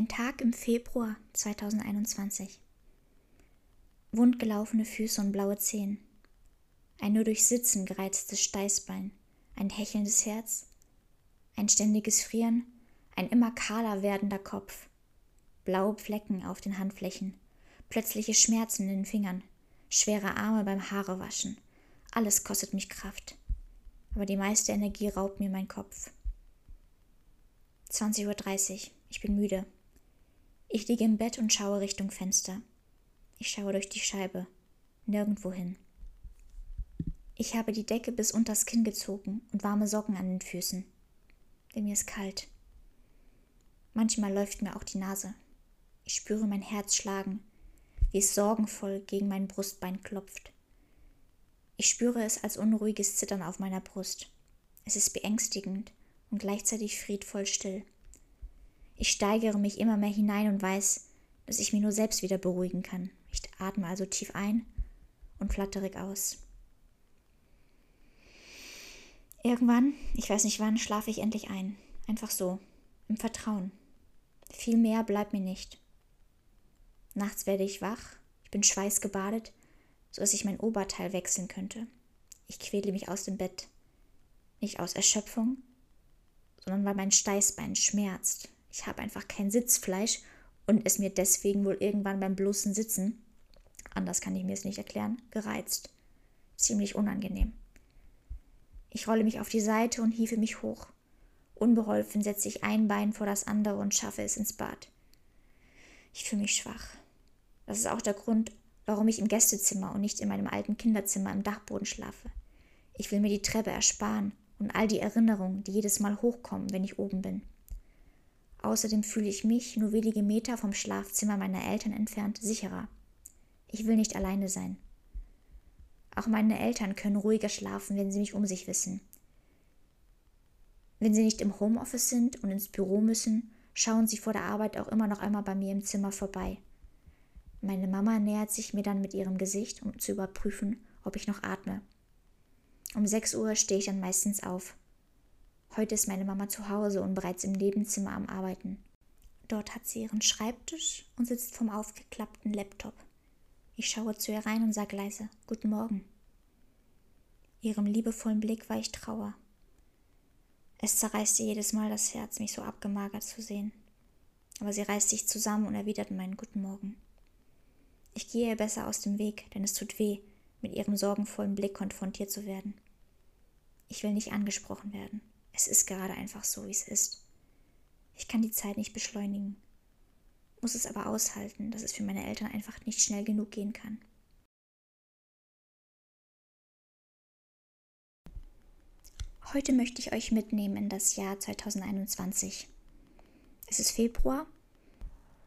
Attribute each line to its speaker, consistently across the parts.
Speaker 1: Ein Tag im Februar 2021. Wundgelaufene Füße und blaue Zehen. Ein nur durch Sitzen gereiztes Steißbein. Ein hechelndes Herz. Ein ständiges Frieren. Ein immer kahler werdender Kopf. Blaue Flecken auf den Handflächen. Plötzliche Schmerzen in den Fingern. Schwere Arme beim Haarewaschen. Alles kostet mich Kraft. Aber die meiste Energie raubt mir mein Kopf. 20.30 Uhr. Ich bin müde. Ich liege im Bett und schaue Richtung Fenster. Ich schaue durch die Scheibe. Nirgendwo hin. Ich habe die Decke bis unters Kinn gezogen und warme Socken an den Füßen. Denn mir ist kalt. Manchmal läuft mir auch die Nase. Ich spüre mein Herz schlagen, wie es sorgenvoll gegen mein Brustbein klopft. Ich spüre es als unruhiges Zittern auf meiner Brust. Es ist beängstigend und gleichzeitig friedvoll still. Ich steigere mich immer mehr hinein und weiß, dass ich mich nur selbst wieder beruhigen kann. Ich atme also tief ein und flatterig aus. Irgendwann, ich weiß nicht wann, schlafe ich endlich ein. Einfach so, im Vertrauen. Viel mehr bleibt mir nicht. Nachts werde ich wach, ich bin schweißgebadet, so dass ich mein Oberteil wechseln könnte. Ich quäle mich aus dem Bett. Nicht aus Erschöpfung, sondern weil mein Steißbein schmerzt, ich habe einfach kein Sitzfleisch und es mir deswegen wohl irgendwann beim bloßen Sitzen, anders kann ich mir es nicht erklären, gereizt. Ziemlich unangenehm. Ich rolle mich auf die Seite und hiefe mich hoch. Unbeholfen setze ich ein Bein vor das andere und schaffe es ins Bad. Ich fühle mich schwach. Das ist auch der Grund, warum ich im Gästezimmer und nicht in meinem alten Kinderzimmer im Dachboden schlafe. Ich will mir die Treppe ersparen und all die Erinnerungen, die jedes Mal hochkommen, wenn ich oben bin. Außerdem fühle ich mich, nur wenige Meter vom Schlafzimmer meiner Eltern entfernt, sicherer. Ich will nicht alleine sein. Auch meine Eltern können ruhiger schlafen, wenn sie mich um sich wissen. Wenn sie nicht im Homeoffice sind und ins Büro müssen, schauen sie vor der Arbeit auch immer noch einmal bei mir im Zimmer vorbei. Meine Mama nähert sich mir dann mit ihrem Gesicht, um zu überprüfen, ob ich noch atme. Um sechs Uhr stehe ich dann meistens auf. Heute ist meine Mama zu Hause und bereits im Nebenzimmer am Arbeiten. Dort hat sie ihren Schreibtisch und sitzt vom aufgeklappten Laptop. Ich schaue zu ihr rein und sage leise Guten Morgen. Ihrem liebevollen Blick weicht Trauer. Es zerreißt ihr jedes Mal das Herz, mich so abgemagert zu sehen. Aber sie reißt sich zusammen und erwidert meinen Guten Morgen. Ich gehe ihr besser aus dem Weg, denn es tut weh, mit ihrem sorgenvollen Blick konfrontiert zu werden. Ich will nicht angesprochen werden. Es ist gerade einfach so, wie es ist. Ich kann die Zeit nicht beschleunigen, muss es aber aushalten, dass es für meine Eltern einfach nicht schnell genug gehen kann. Heute möchte ich euch mitnehmen in das Jahr 2021. Es ist Februar.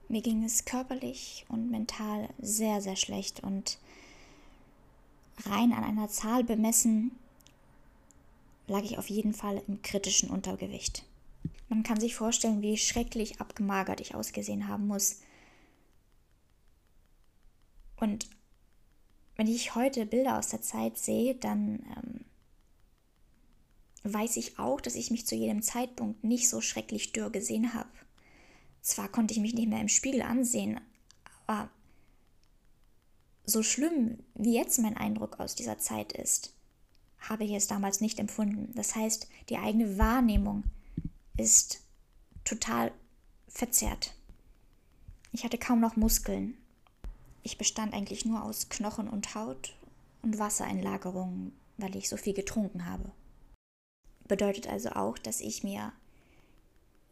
Speaker 1: Mir ging es körperlich und mental sehr, sehr schlecht und rein an einer Zahl bemessen lag ich auf jeden Fall im kritischen Untergewicht. Man kann sich vorstellen, wie schrecklich abgemagert ich ausgesehen haben muss. Und wenn ich heute Bilder aus der Zeit sehe, dann ähm, weiß ich auch, dass ich mich zu jedem Zeitpunkt nicht so schrecklich dürr gesehen habe. Zwar konnte ich mich nicht mehr im Spiegel ansehen, aber so schlimm wie jetzt mein Eindruck aus dieser Zeit ist, habe ich es damals nicht empfunden. Das heißt, die eigene Wahrnehmung ist total verzerrt. Ich hatte kaum noch Muskeln. Ich bestand eigentlich nur aus Knochen und Haut und Wassereinlagerungen, weil ich so viel getrunken habe. Bedeutet also auch, dass ich mir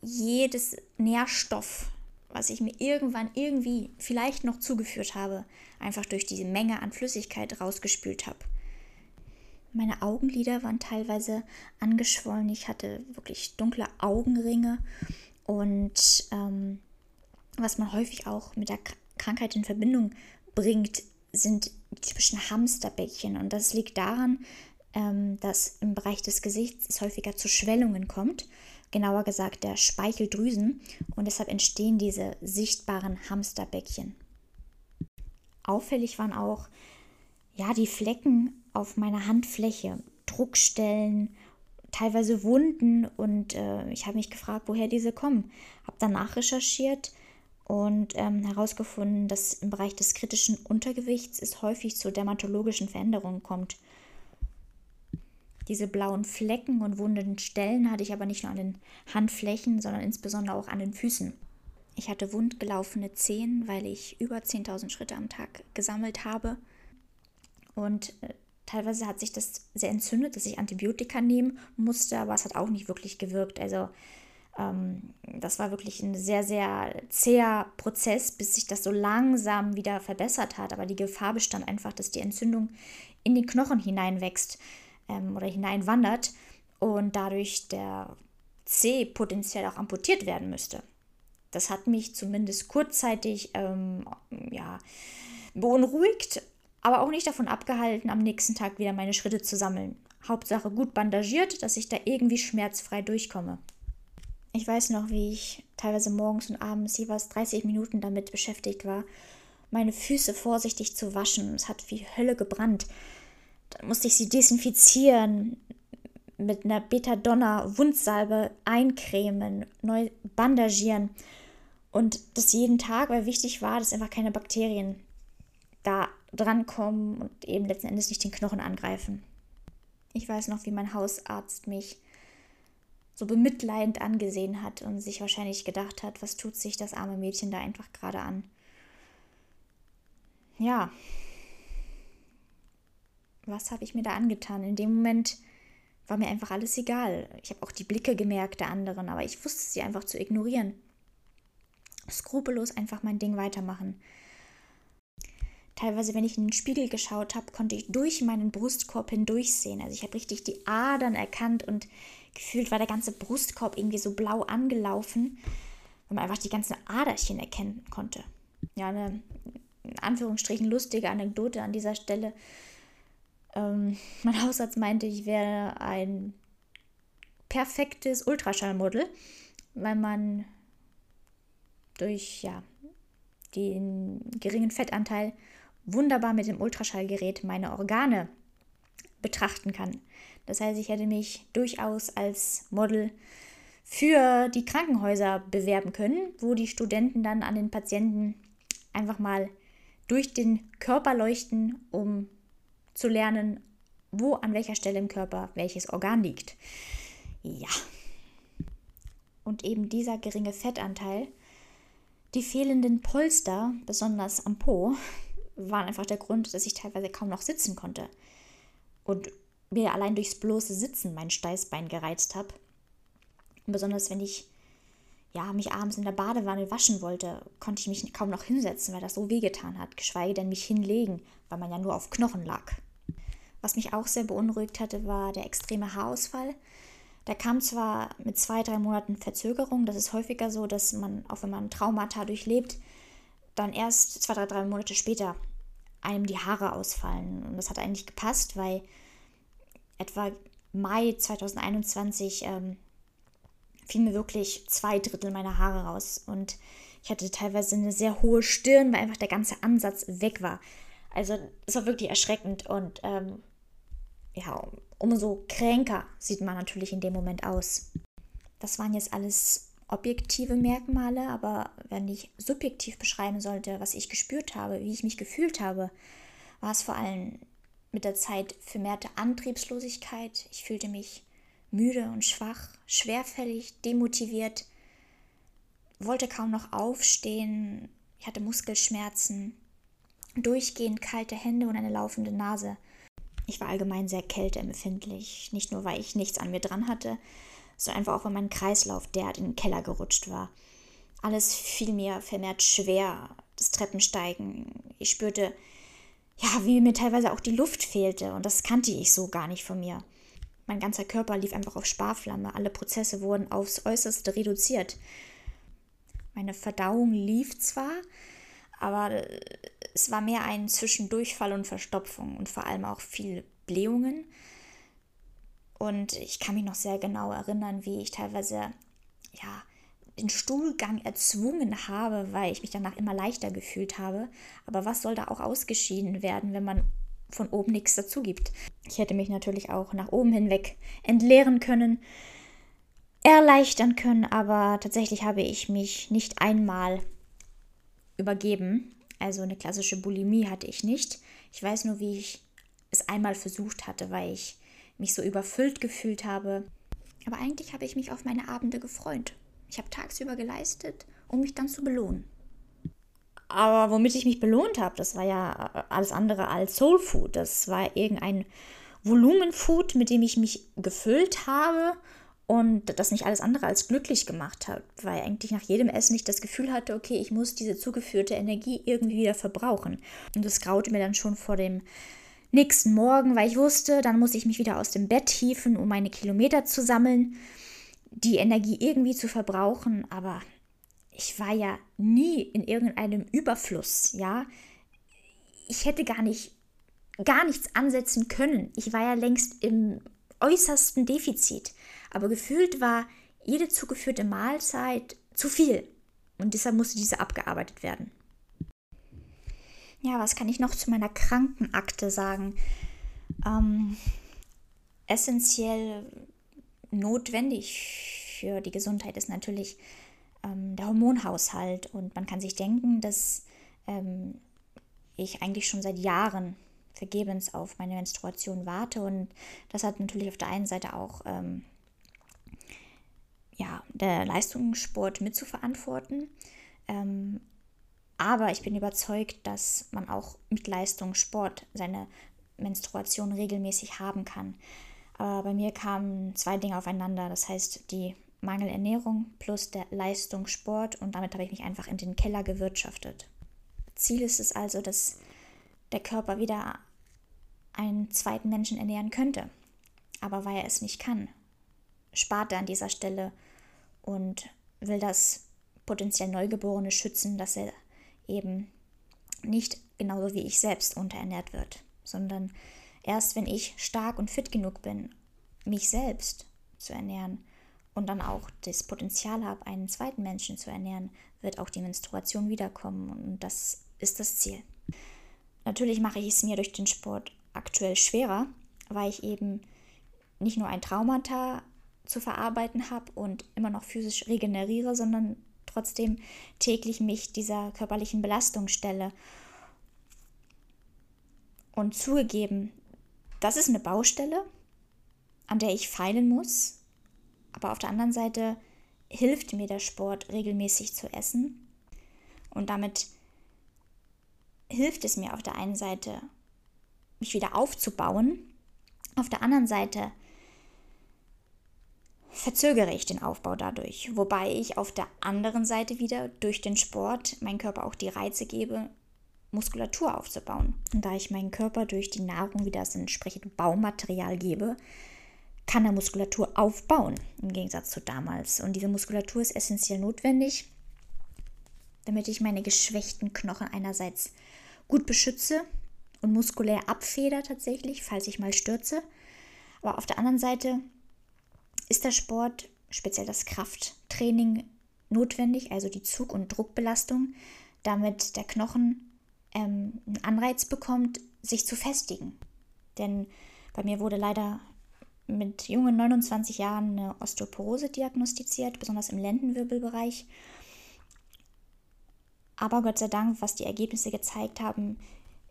Speaker 1: jedes Nährstoff, was ich mir irgendwann irgendwie vielleicht noch zugeführt habe, einfach durch diese Menge an Flüssigkeit rausgespült habe. Meine Augenlider waren teilweise angeschwollen. Ich hatte wirklich dunkle Augenringe. Und ähm, was man häufig auch mit der Krankheit in Verbindung bringt, sind die typischen Hamsterbäckchen. Und das liegt daran, ähm, dass im Bereich des Gesichts es häufiger zu Schwellungen kommt. Genauer gesagt der Speicheldrüsen. Und deshalb entstehen diese sichtbaren Hamsterbäckchen. Auffällig waren auch ja, die Flecken auf meiner Handfläche, Druckstellen, teilweise Wunden und äh, ich habe mich gefragt, woher diese kommen. Habe danach recherchiert, und ähm, herausgefunden, dass im Bereich des kritischen Untergewichts es häufig zu dermatologischen Veränderungen kommt. Diese blauen Flecken und wunden Stellen hatte ich aber nicht nur an den Handflächen, sondern insbesondere auch an den Füßen. Ich hatte wundgelaufene Zehen, weil ich über 10.000 Schritte am Tag gesammelt habe. Und äh, teilweise hat sich das sehr entzündet, dass ich Antibiotika nehmen musste, aber es hat auch nicht wirklich gewirkt. Also ähm, das war wirklich ein sehr, sehr zäher Prozess, bis sich das so langsam wieder verbessert hat. Aber die Gefahr bestand einfach, dass die Entzündung in den Knochen hineinwächst ähm, oder hineinwandert und dadurch der C potenziell auch amputiert werden müsste. Das hat mich zumindest kurzzeitig ähm, ja, beunruhigt, aber auch nicht davon abgehalten, am nächsten Tag wieder meine Schritte zu sammeln. Hauptsache gut bandagiert, dass ich da irgendwie schmerzfrei durchkomme. Ich weiß noch, wie ich teilweise morgens und abends jeweils 30 Minuten damit beschäftigt war, meine Füße vorsichtig zu waschen. Es hat wie Hölle gebrannt. Dann musste ich sie desinfizieren, mit einer Betadonna-Wundsalbe eincremen, neu bandagieren. Und das jeden Tag, weil wichtig war, dass einfach keine Bakterien da drankommen und eben letzten Endes nicht den Knochen angreifen. Ich weiß noch, wie mein Hausarzt mich so bemitleidend angesehen hat und sich wahrscheinlich gedacht hat, was tut sich das arme Mädchen da einfach gerade an. Ja, was habe ich mir da angetan? In dem Moment war mir einfach alles egal. Ich habe auch die Blicke gemerkt der anderen, aber ich wusste sie einfach zu ignorieren. Skrupellos einfach mein Ding weitermachen. Teilweise, wenn ich in den Spiegel geschaut habe, konnte ich durch meinen Brustkorb hindurchsehen. Also ich habe richtig die Adern erkannt und gefühlt war der ganze Brustkorb irgendwie so blau angelaufen, weil man einfach die ganzen Aderchen erkennen konnte. Ja, eine in Anführungsstrichen lustige Anekdote an dieser Stelle. Ähm, mein Hausarzt meinte, ich wäre ein perfektes Ultraschallmodell, weil man durch ja, den geringen Fettanteil wunderbar mit dem Ultraschallgerät meine Organe betrachten kann. Das heißt, ich hätte mich durchaus als Model für die Krankenhäuser bewerben können, wo die Studenten dann an den Patienten einfach mal durch den Körper leuchten, um zu lernen, wo an welcher Stelle im Körper welches Organ liegt. Ja. Und eben dieser geringe Fettanteil, die fehlenden Polster, besonders am Po, waren einfach der Grund, dass ich teilweise kaum noch sitzen konnte. Und mir allein durchs bloße Sitzen mein Steißbein gereizt habe. Besonders wenn ich ja, mich abends in der Badewanne waschen wollte, konnte ich mich kaum noch hinsetzen, weil das so wehgetan hat, geschweige denn mich hinlegen, weil man ja nur auf Knochen lag. Was mich auch sehr beunruhigt hatte, war der extreme Haarausfall. Der kam zwar mit zwei, drei Monaten Verzögerung, das ist häufiger so, dass man, auch wenn man Traumata durchlebt, dann erst zwei, drei, drei Monate später einem die Haare ausfallen. Und das hat eigentlich gepasst, weil etwa Mai 2021 ähm, fielen mir wirklich zwei Drittel meiner Haare raus. Und ich hatte teilweise eine sehr hohe Stirn, weil einfach der ganze Ansatz weg war. Also es war wirklich erschreckend und ähm, ja, umso kränker sieht man natürlich in dem Moment aus. Das waren jetzt alles objektive Merkmale, aber wenn ich subjektiv beschreiben sollte, was ich gespürt habe, wie ich mich gefühlt habe, war es vor allem mit der Zeit vermehrte Antriebslosigkeit. Ich fühlte mich müde und schwach, schwerfällig, demotiviert, wollte kaum noch aufstehen, ich hatte Muskelschmerzen, durchgehend kalte Hände und eine laufende Nase. Ich war allgemein sehr kälteempfindlich, nicht nur weil ich nichts an mir dran hatte, sondern einfach auch weil mein Kreislauf derart in den Keller gerutscht war. Alles fiel mir vermehrt schwer, das Treppensteigen. Ich spürte ja, wie mir teilweise auch die Luft fehlte und das kannte ich so gar nicht von mir. Mein ganzer Körper lief einfach auf Sparflamme, alle Prozesse wurden aufs äußerste reduziert. Meine Verdauung lief zwar, aber es war mehr ein Zwischendurchfall und Verstopfung und vor allem auch viel Blähungen. Und ich kann mich noch sehr genau erinnern, wie ich teilweise ja den Stuhlgang erzwungen habe, weil ich mich danach immer leichter gefühlt habe. Aber was soll da auch ausgeschieden werden, wenn man von oben nichts dazu gibt? Ich hätte mich natürlich auch nach oben hinweg entleeren können, erleichtern können, aber tatsächlich habe ich mich nicht einmal übergeben. Also eine klassische Bulimie hatte ich nicht. Ich weiß nur, wie ich es einmal versucht hatte, weil ich mich so überfüllt gefühlt habe. Aber eigentlich habe ich mich auf meine Abende gefreut. Ich habe tagsüber geleistet, um mich dann zu belohnen. Aber womit ich mich belohnt habe, das war ja äh, alles andere als Soul Food. Das war irgendein Volumenfood, mit dem ich mich gefüllt habe und das nicht alles andere als glücklich gemacht hat, weil eigentlich nach jedem Essen ich das Gefühl hatte, okay, ich muss diese zugeführte Energie irgendwie wieder verbrauchen. Und das graute mir dann schon vor dem nächsten Morgen, weil ich wusste, dann muss ich mich wieder aus dem Bett hieven, um meine Kilometer zu sammeln, die Energie irgendwie zu verbrauchen, aber ich war ja nie in irgendeinem Überfluss, ja. Ich hätte gar nicht gar nichts ansetzen können. Ich war ja längst im äußersten Defizit. Aber gefühlt war jede zugeführte Mahlzeit zu viel. Und deshalb musste diese abgearbeitet werden. Ja, was kann ich noch zu meiner Krankenakte sagen? Ähm, essentiell notwendig für die Gesundheit ist natürlich ähm, der Hormonhaushalt. Und man kann sich denken, dass ähm, ich eigentlich schon seit Jahren vergebens auf meine Menstruation warte. Und das hat natürlich auf der einen Seite auch ähm, ja, der Leistungssport mitzuverantworten. Ähm, aber ich bin überzeugt, dass man auch mit Leistungssport seine Menstruation regelmäßig haben kann. Aber bei mir kamen zwei Dinge aufeinander. Das heißt, die Mangelernährung plus der Leistungssport und damit habe ich mich einfach in den Keller gewirtschaftet. Ziel ist es also, dass der Körper wieder einen zweiten Menschen ernähren könnte. Aber weil er es nicht kann, spart er an dieser Stelle und will das potenziell Neugeborene schützen, dass er eben nicht genauso wie ich selbst unterernährt wird, sondern erst wenn ich stark und fit genug bin, mich selbst zu ernähren und dann auch das Potenzial habe, einen zweiten Menschen zu ernähren, wird auch die Menstruation wiederkommen und das ist das Ziel. Natürlich mache ich es mir durch den Sport aktuell schwerer, weil ich eben nicht nur ein Traumata zu verarbeiten habe und immer noch physisch regeneriere, sondern trotzdem täglich mich dieser körperlichen Belastung stelle. Und zugegeben, das ist eine Baustelle, an der ich feilen muss, aber auf der anderen Seite hilft mir der Sport regelmäßig zu essen und damit hilft es mir auf der einen Seite mich wieder aufzubauen. Auf der anderen Seite verzögere ich den Aufbau dadurch, wobei ich auf der anderen Seite wieder durch den Sport meinem Körper auch die Reize gebe, Muskulatur aufzubauen. Und da ich meinen Körper durch die Nahrung wieder das entsprechende Baumaterial gebe, kann er Muskulatur aufbauen, im Gegensatz zu damals. Und diese Muskulatur ist essentiell notwendig, damit ich meine geschwächten Knochen einerseits gut beschütze und muskulär abfeder tatsächlich, falls ich mal stürze. Aber auf der anderen Seite ist der Sport, speziell das Krafttraining, notwendig, also die Zug- und Druckbelastung, damit der Knochen ähm, einen Anreiz bekommt, sich zu festigen. Denn bei mir wurde leider mit jungen 29 Jahren eine Osteoporose diagnostiziert, besonders im Lendenwirbelbereich. Aber Gott sei Dank, was die Ergebnisse gezeigt haben,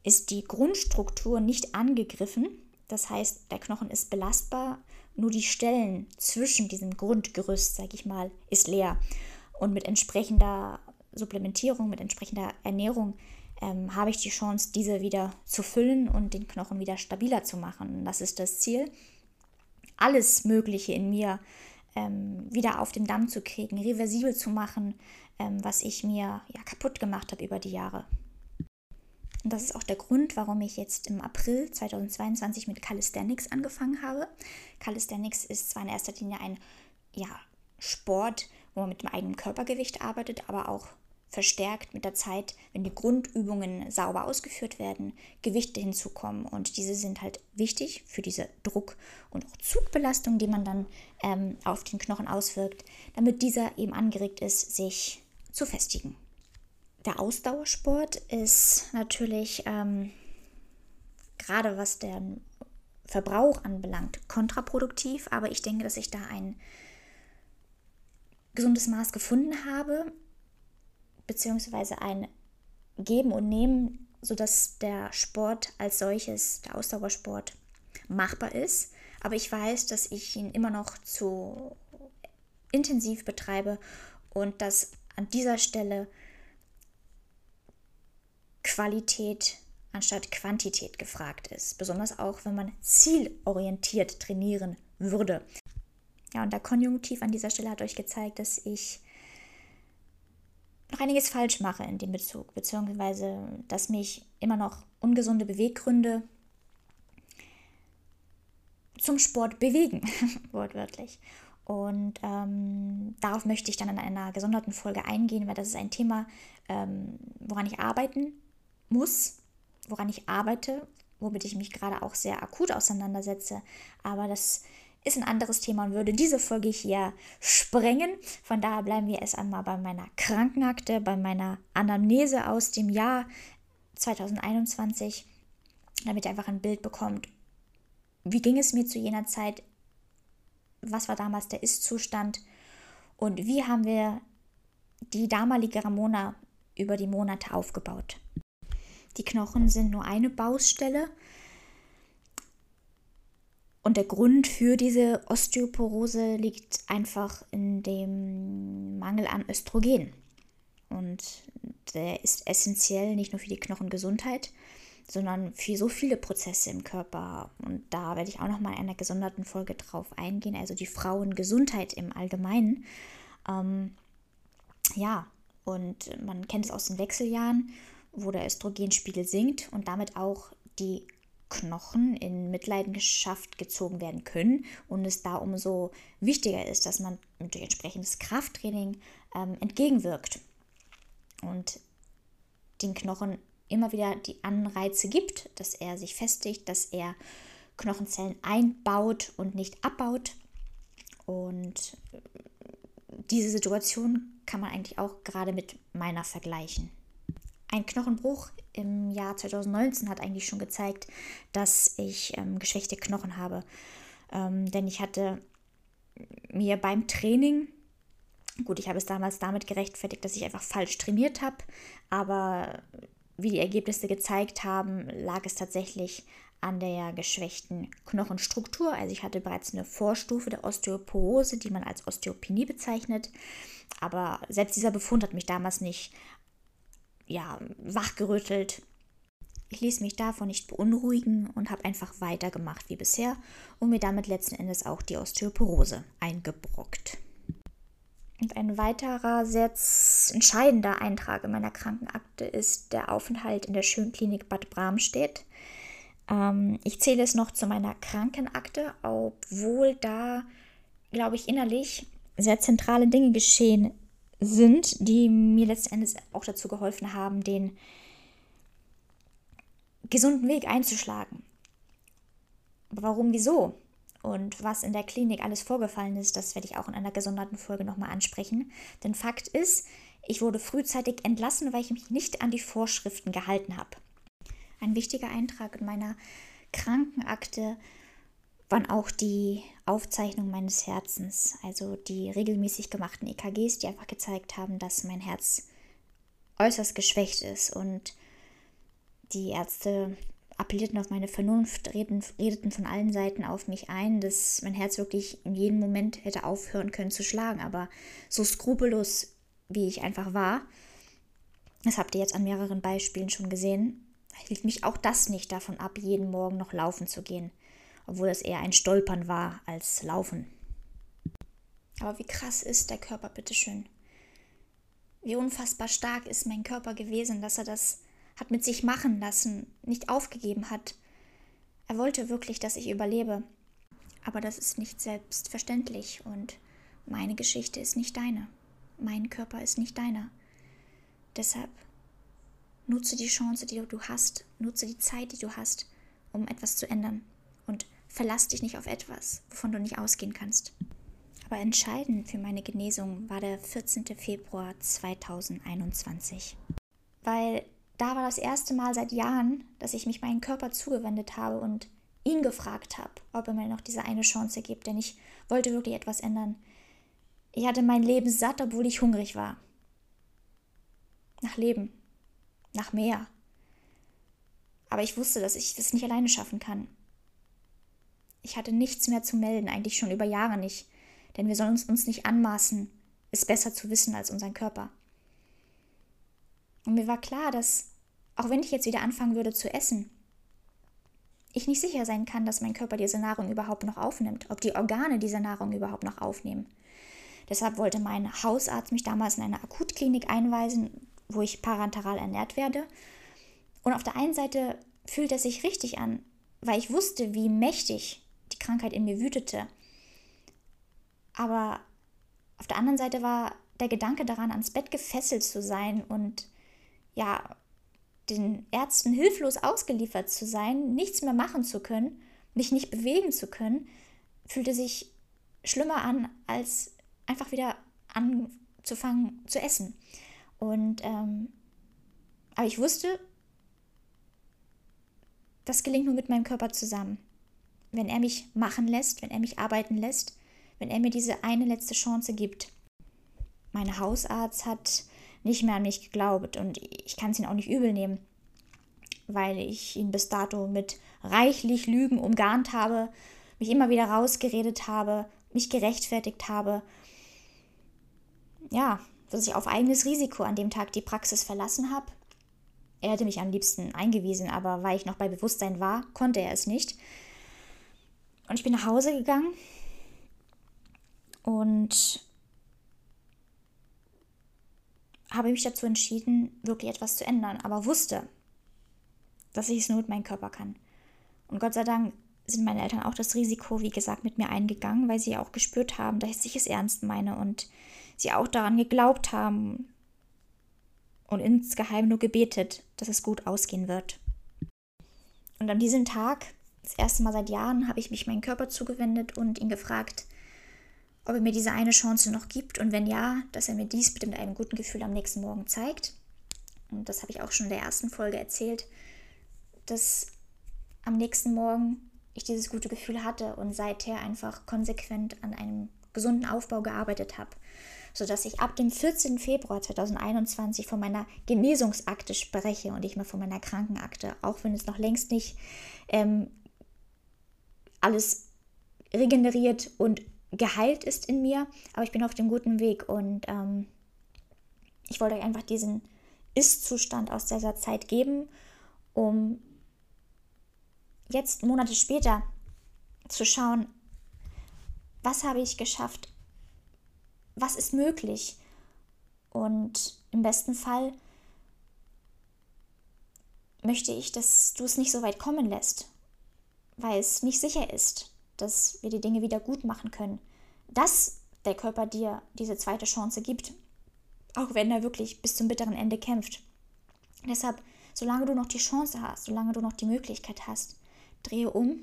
Speaker 1: ist die Grundstruktur nicht angegriffen. Das heißt, der Knochen ist belastbar, nur die Stellen zwischen diesem Grundgerüst, sage ich mal, ist leer. Und mit entsprechender Supplementierung, mit entsprechender Ernährung ähm, habe ich die Chance, diese wieder zu füllen und den Knochen wieder stabiler zu machen. Und das ist das Ziel. Alles Mögliche in mir ähm, wieder auf den Damm zu kriegen, reversibel zu machen, ähm, was ich mir ja, kaputt gemacht habe über die Jahre. Und das ist auch der Grund, warum ich jetzt im April 2022 mit Calisthenics angefangen habe. Calisthenics ist zwar in erster Linie ein ja, Sport, wo man mit dem eigenen Körpergewicht arbeitet, aber auch verstärkt mit der Zeit, wenn die Grundübungen sauber ausgeführt werden, Gewichte hinzukommen. Und diese sind halt wichtig für diese Druck- und auch Zugbelastung, die man dann ähm, auf den Knochen auswirkt, damit dieser eben angeregt ist, sich zu festigen der Ausdauersport ist natürlich ähm, gerade was den Verbrauch anbelangt kontraproduktiv, aber ich denke, dass ich da ein gesundes Maß gefunden habe, beziehungsweise ein geben und nehmen, sodass der Sport als solches, der Ausdauersport, machbar ist. Aber ich weiß, dass ich ihn immer noch zu intensiv betreibe und dass an dieser Stelle Qualität anstatt Quantität gefragt ist. Besonders auch, wenn man zielorientiert trainieren würde. Ja, und der Konjunktiv an dieser Stelle hat euch gezeigt, dass ich noch einiges falsch mache in dem Bezug, beziehungsweise dass mich immer noch ungesunde Beweggründe zum Sport bewegen, wortwörtlich. Und ähm, darauf möchte ich dann in einer gesonderten Folge eingehen, weil das ist ein Thema, ähm, woran ich arbeiten muss, woran ich arbeite, womit ich mich gerade auch sehr akut auseinandersetze. Aber das ist ein anderes Thema und würde diese Folge hier sprengen. Von daher bleiben wir erst einmal bei meiner Krankenakte, bei meiner Anamnese aus dem Jahr 2021, damit ihr einfach ein Bild bekommt, wie ging es mir zu jener Zeit, was war damals der Ist-Zustand und wie haben wir die damalige Ramona über die Monate aufgebaut. Die Knochen sind nur eine Baustelle. Und der Grund für diese Osteoporose liegt einfach in dem Mangel an Östrogen. Und der ist essentiell nicht nur für die Knochengesundheit, sondern für so viele Prozesse im Körper. Und da werde ich auch noch mal in einer gesonderten Folge drauf eingehen, also die Frauengesundheit im Allgemeinen. Ähm, ja, und man kennt es aus den Wechseljahren wo der Östrogenspiegel sinkt und damit auch die Knochen in Mitleidenschaft gezogen werden können und es da umso wichtiger ist, dass man durch entsprechendes Krafttraining ähm, entgegenwirkt und den Knochen immer wieder die Anreize gibt, dass er sich festigt, dass er Knochenzellen einbaut und nicht abbaut. Und diese Situation kann man eigentlich auch gerade mit meiner vergleichen. Ein Knochenbruch im Jahr 2019 hat eigentlich schon gezeigt, dass ich ähm, geschwächte Knochen habe. Ähm, denn ich hatte mir beim Training, gut, ich habe es damals damit gerechtfertigt, dass ich einfach falsch trainiert habe, aber wie die Ergebnisse gezeigt haben, lag es tatsächlich an der geschwächten Knochenstruktur. Also ich hatte bereits eine Vorstufe der Osteoporose, die man als Osteopenie bezeichnet. Aber selbst dieser Befund hat mich damals nicht ja, wachgerüttelt. Ich ließ mich davon nicht beunruhigen und habe einfach weitergemacht wie bisher und mir damit letzten Endes auch die Osteoporose eingebrockt. Und ein weiterer sehr entscheidender Eintrag in meiner Krankenakte ist der Aufenthalt in der Schönklinik Bad Bramstedt. Ähm, ich zähle es noch zu meiner Krankenakte, obwohl da, glaube ich, innerlich sehr zentrale Dinge geschehen sind, die mir letzten Endes auch dazu geholfen haben, den gesunden Weg einzuschlagen. Warum, wieso? Und was in der Klinik alles vorgefallen ist, das werde ich auch in einer gesonderten Folge nochmal ansprechen. Denn Fakt ist, ich wurde frühzeitig entlassen, weil ich mich nicht an die Vorschriften gehalten habe. Ein wichtiger Eintrag in meiner Krankenakte waren auch die Aufzeichnungen meines Herzens, also die regelmäßig gemachten EKGs, die einfach gezeigt haben, dass mein Herz äußerst geschwächt ist und die Ärzte appellierten auf meine Vernunft, redeten, redeten von allen Seiten auf mich ein, dass mein Herz wirklich in jedem Moment hätte aufhören können zu schlagen, aber so skrupellos, wie ich einfach war, das habt ihr jetzt an mehreren Beispielen schon gesehen, hielt mich auch das nicht davon ab, jeden Morgen noch laufen zu gehen obwohl es eher ein Stolpern war als Laufen. Aber wie krass ist der Körper, bitteschön. Wie unfassbar stark ist mein Körper gewesen, dass er das hat mit sich machen lassen, nicht aufgegeben hat. Er wollte wirklich, dass ich überlebe. Aber das ist nicht selbstverständlich und meine Geschichte ist nicht deine. Mein Körper ist nicht deiner. Deshalb nutze die Chance, die du hast, nutze die Zeit, die du hast, um etwas zu ändern. Und Verlass dich nicht auf etwas, wovon du nicht ausgehen kannst. Aber entscheidend für meine Genesung war der 14. Februar 2021. Weil da war das erste Mal seit Jahren, dass ich mich meinem Körper zugewendet habe und ihn gefragt habe, ob er mir noch diese eine Chance gibt, denn ich wollte wirklich etwas ändern. Ich hatte mein Leben satt, obwohl ich hungrig war. Nach Leben. nach mehr. Aber ich wusste, dass ich das nicht alleine schaffen kann. Ich hatte nichts mehr zu melden, eigentlich schon über Jahre nicht, denn wir sollen uns, nicht anmaßen, es besser zu wissen als unseren Körper. Und mir war klar, dass, auch wenn ich jetzt wieder anfangen würde zu essen, ich nicht sicher sein kann, dass mein Körper diese Nahrung überhaupt noch aufnimmt, ob die Organe diese Nahrung überhaupt noch aufnehmen. Deshalb wollte mein Hausarzt mich damals in eine Akutklinik einweisen, wo ich parenteral ernährt werde. Und auf der einen Seite fühlt es sich richtig an, weil ich wusste, wie mächtig die Krankheit in mir wütete. Aber auf der anderen Seite war der Gedanke daran, ans Bett gefesselt zu sein und ja, den Ärzten hilflos ausgeliefert zu sein, nichts mehr machen zu können, mich nicht bewegen zu können, fühlte sich schlimmer an, als einfach wieder anzufangen zu essen. Und ähm, aber ich wusste, das gelingt nur mit meinem Körper zusammen. Wenn er mich machen lässt, wenn er mich arbeiten lässt, wenn er mir diese eine letzte Chance gibt. Mein Hausarzt hat nicht mehr an mich geglaubt und ich kann es ihn auch nicht übel nehmen, weil ich ihn bis dato mit reichlich Lügen umgarnt habe, mich immer wieder rausgeredet habe, mich gerechtfertigt habe. Ja, dass ich auf eigenes Risiko an dem Tag die Praxis verlassen habe. Er hätte mich am liebsten eingewiesen, aber weil ich noch bei Bewusstsein war, konnte er es nicht. Und ich bin nach Hause gegangen und habe mich dazu entschieden, wirklich etwas zu ändern, aber wusste, dass ich es nur mit meinem Körper kann. Und Gott sei Dank sind meine Eltern auch das Risiko, wie gesagt, mit mir eingegangen, weil sie auch gespürt haben, dass ich es ernst meine und sie auch daran geglaubt haben und insgeheim nur gebetet, dass es gut ausgehen wird. Und an diesem Tag, das erste Mal seit Jahren, habe ich mich meinem Körper zugewendet und ihn gefragt, ob er mir diese eine Chance noch gibt und wenn ja, dass er mir dies bitte mit einem guten Gefühl am nächsten Morgen zeigt. Und das habe ich auch schon in der ersten Folge erzählt, dass am nächsten Morgen ich dieses gute Gefühl hatte und seither einfach konsequent an einem gesunden Aufbau gearbeitet habe, sodass ich ab dem 14. Februar 2021 von meiner Genesungsakte spreche und nicht mehr von meiner Krankenakte, auch wenn es noch längst nicht ähm, alles regeneriert und geheilt ist in mir, aber ich bin auf dem guten Weg und ähm, ich wollte euch einfach diesen Ist-Zustand aus dieser Zeit geben, um jetzt Monate später zu schauen, was habe ich geschafft, was ist möglich und im besten Fall möchte ich, dass du es nicht so weit kommen lässt, weil es nicht sicher ist dass wir die Dinge wieder gut machen können. Dass der Körper dir diese zweite Chance gibt, auch wenn er wirklich bis zum bitteren Ende kämpft. Deshalb, solange du noch die Chance hast, solange du noch die Möglichkeit hast, drehe um,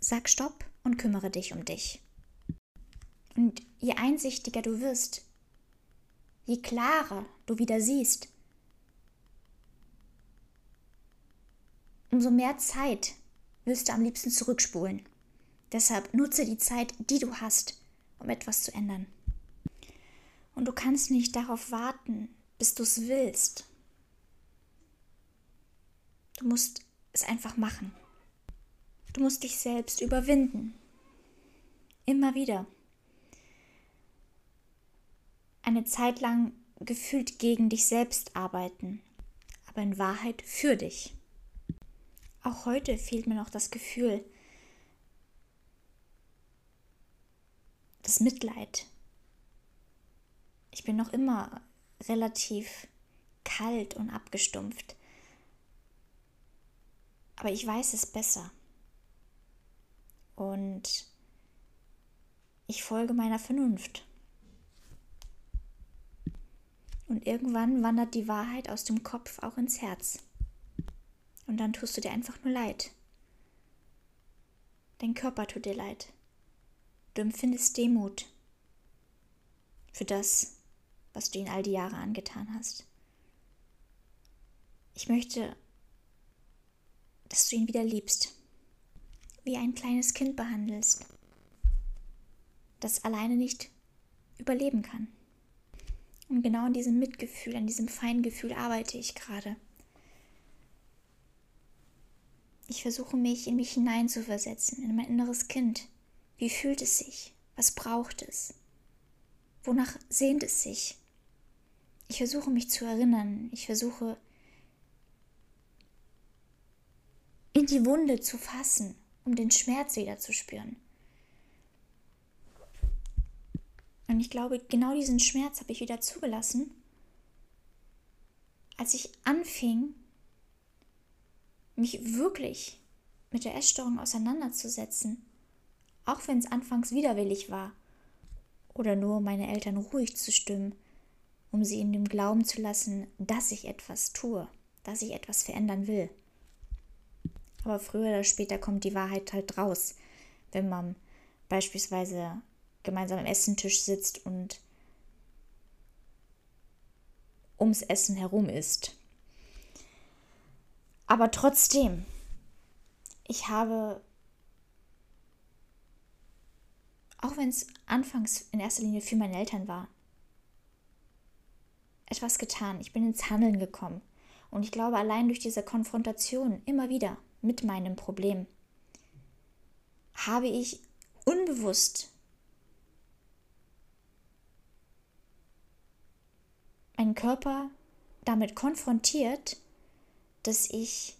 Speaker 1: sag Stopp und kümmere dich um dich. Und je einsichtiger du wirst, je klarer du wieder siehst, umso mehr Zeit wirst du am liebsten zurückspulen. Deshalb nutze die Zeit, die du hast, um etwas zu ändern. Und du kannst nicht darauf warten, bis du es willst. Du musst es einfach machen. Du musst dich selbst überwinden. Immer wieder. Eine Zeit lang gefühlt gegen dich selbst arbeiten, aber in Wahrheit für dich. Auch heute fehlt mir noch das Gefühl, das Mitleid. Ich bin noch immer relativ kalt und abgestumpft. Aber ich weiß es besser. Und ich folge meiner Vernunft. Und irgendwann wandert die Wahrheit aus dem Kopf auch ins Herz. Und dann tust du dir einfach nur leid. Dein Körper tut dir leid. Du empfindest Demut für das, was du ihn all die Jahre angetan hast. Ich möchte, dass du ihn wieder liebst, wie ein kleines Kind behandelst, das alleine nicht überleben kann. Und genau an diesem Mitgefühl, an diesem Feingefühl arbeite ich gerade. Ich versuche mich in mich hineinzuversetzen, in mein inneres Kind. Wie fühlt es sich? Was braucht es? Wonach sehnt es sich? Ich versuche mich zu erinnern. Ich versuche in die Wunde zu fassen, um den Schmerz wieder zu spüren. Und ich glaube, genau diesen Schmerz habe ich wieder zugelassen, als ich anfing, mich wirklich mit der Essstörung auseinanderzusetzen, auch wenn es anfangs widerwillig war, oder nur meine Eltern ruhig zu stimmen, um sie in dem Glauben zu lassen, dass ich etwas tue, dass ich etwas verändern will. Aber früher oder später kommt die Wahrheit halt raus, wenn man beispielsweise gemeinsam am Essentisch sitzt und ums Essen herum ist. Aber trotzdem, ich habe, auch wenn es anfangs in erster Linie für meine Eltern war, etwas getan. Ich bin ins Handeln gekommen. Und ich glaube, allein durch diese Konfrontation immer wieder mit meinem Problem habe ich unbewusst meinen Körper damit konfrontiert, dass ich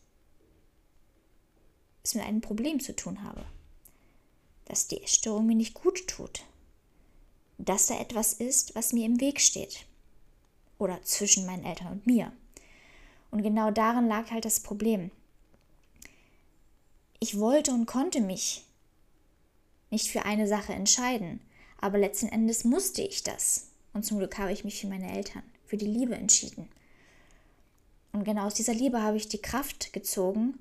Speaker 1: es mit einem Problem zu tun habe. Dass die Essstörung mir nicht gut tut. Dass da etwas ist, was mir im Weg steht. Oder zwischen meinen Eltern und mir. Und genau darin lag halt das Problem. Ich wollte und konnte mich nicht für eine Sache entscheiden, aber letzten Endes musste ich das. Und zum Glück habe ich mich für meine Eltern für die Liebe entschieden. Und genau aus dieser Liebe habe ich die Kraft gezogen,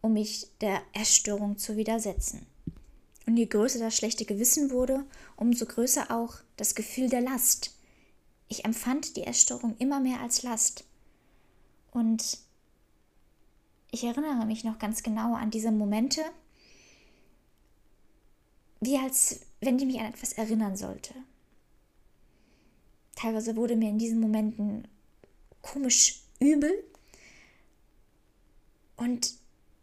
Speaker 1: um mich der Essstörung zu widersetzen. Und je größer das schlechte Gewissen wurde, umso größer auch das Gefühl der Last. Ich empfand die Essstörung immer mehr als Last. Und ich erinnere mich noch ganz genau an diese Momente, wie als wenn die mich an etwas erinnern sollte. Teilweise wurde mir in diesen Momenten komisch übel und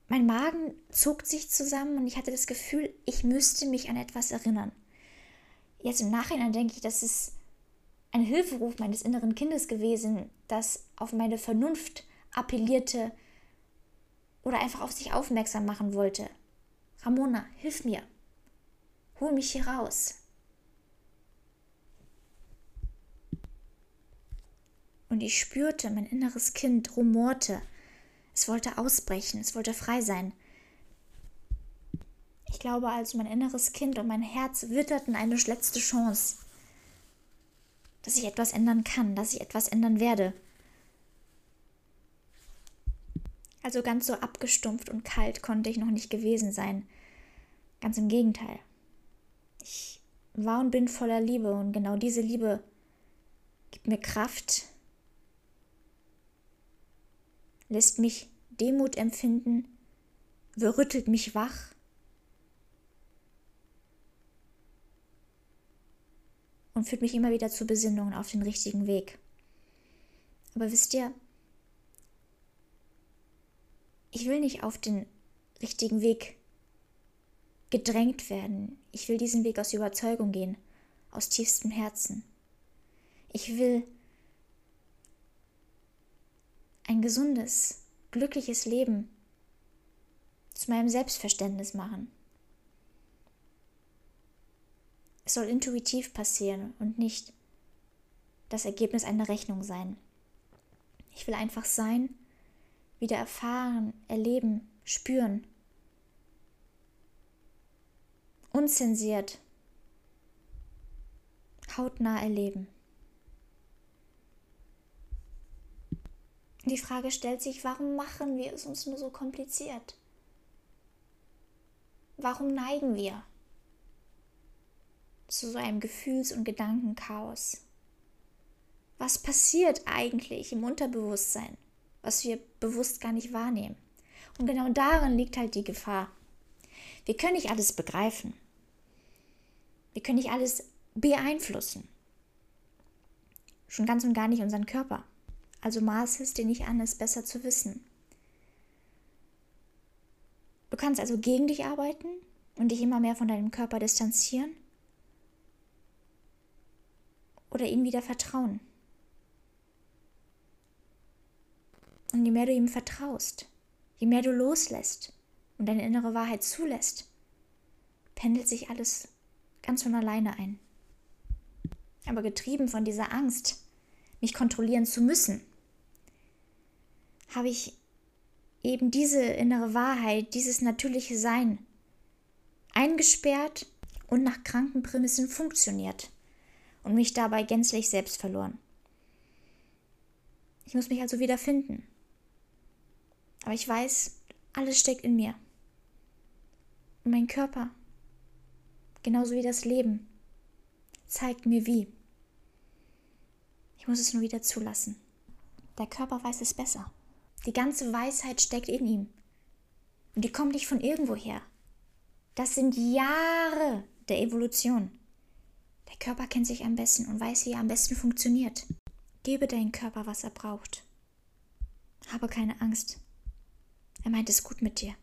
Speaker 1: mein Magen zog sich zusammen und ich hatte das Gefühl, ich müsste mich an etwas erinnern. Jetzt im Nachhinein denke ich, das ist ein Hilferuf meines inneren Kindes gewesen, das auf meine Vernunft appellierte oder einfach auf sich aufmerksam machen wollte. Ramona, hilf mir. Hol mich hier raus. Und ich spürte, mein inneres Kind rumorte. Es wollte ausbrechen, es wollte frei sein. Ich glaube also, mein inneres Kind und mein Herz witterten eine letzte Chance, dass ich etwas ändern kann, dass ich etwas ändern werde. Also ganz so abgestumpft und kalt konnte ich noch nicht gewesen sein. Ganz im Gegenteil. Ich war und bin voller Liebe und genau diese Liebe gibt mir Kraft, lässt mich Demut empfinden, rüttelt mich wach. Und führt mich immer wieder zur Besinnung auf den richtigen Weg. Aber wisst ihr, ich will nicht auf den richtigen Weg gedrängt werden. Ich will diesen Weg aus Überzeugung gehen, aus tiefstem Herzen. Ich will ein gesundes, glückliches Leben zu meinem Selbstverständnis machen. Es soll intuitiv passieren und nicht das Ergebnis einer Rechnung sein. Ich will einfach sein, wieder erfahren, erleben, spüren. Unzensiert, hautnah erleben. Die Frage stellt sich, warum machen wir es uns nur so kompliziert? Warum neigen wir zu so einem Gefühls- und Gedankenchaos? Was passiert eigentlich im Unterbewusstsein, was wir bewusst gar nicht wahrnehmen? Und genau darin liegt halt die Gefahr. Wir können nicht alles begreifen. Wir können nicht alles beeinflussen. Schon ganz und gar nicht unseren Körper. Also maß es dir nicht an, es besser zu wissen. Du kannst also gegen dich arbeiten und dich immer mehr von deinem Körper distanzieren oder ihm wieder vertrauen. Und je mehr du ihm vertraust, je mehr du loslässt und deine innere Wahrheit zulässt, pendelt sich alles ganz von alleine ein. Aber getrieben von dieser Angst, mich kontrollieren zu müssen, habe ich eben diese innere Wahrheit, dieses natürliche Sein eingesperrt und nach kranken Prämissen funktioniert und mich dabei gänzlich selbst verloren. Ich muss mich also wieder finden. Aber ich weiß, alles steckt in mir. Und mein Körper, genauso wie das Leben, zeigt mir wie. Ich muss es nur wieder zulassen. Der Körper weiß es besser. Die ganze Weisheit steckt in ihm. Und die kommt nicht von irgendwoher. Das sind Jahre der Evolution. Der Körper kennt sich am besten und weiß, wie er am besten funktioniert. Gebe deinem Körper, was er braucht. Habe keine Angst. Er meint es gut mit dir.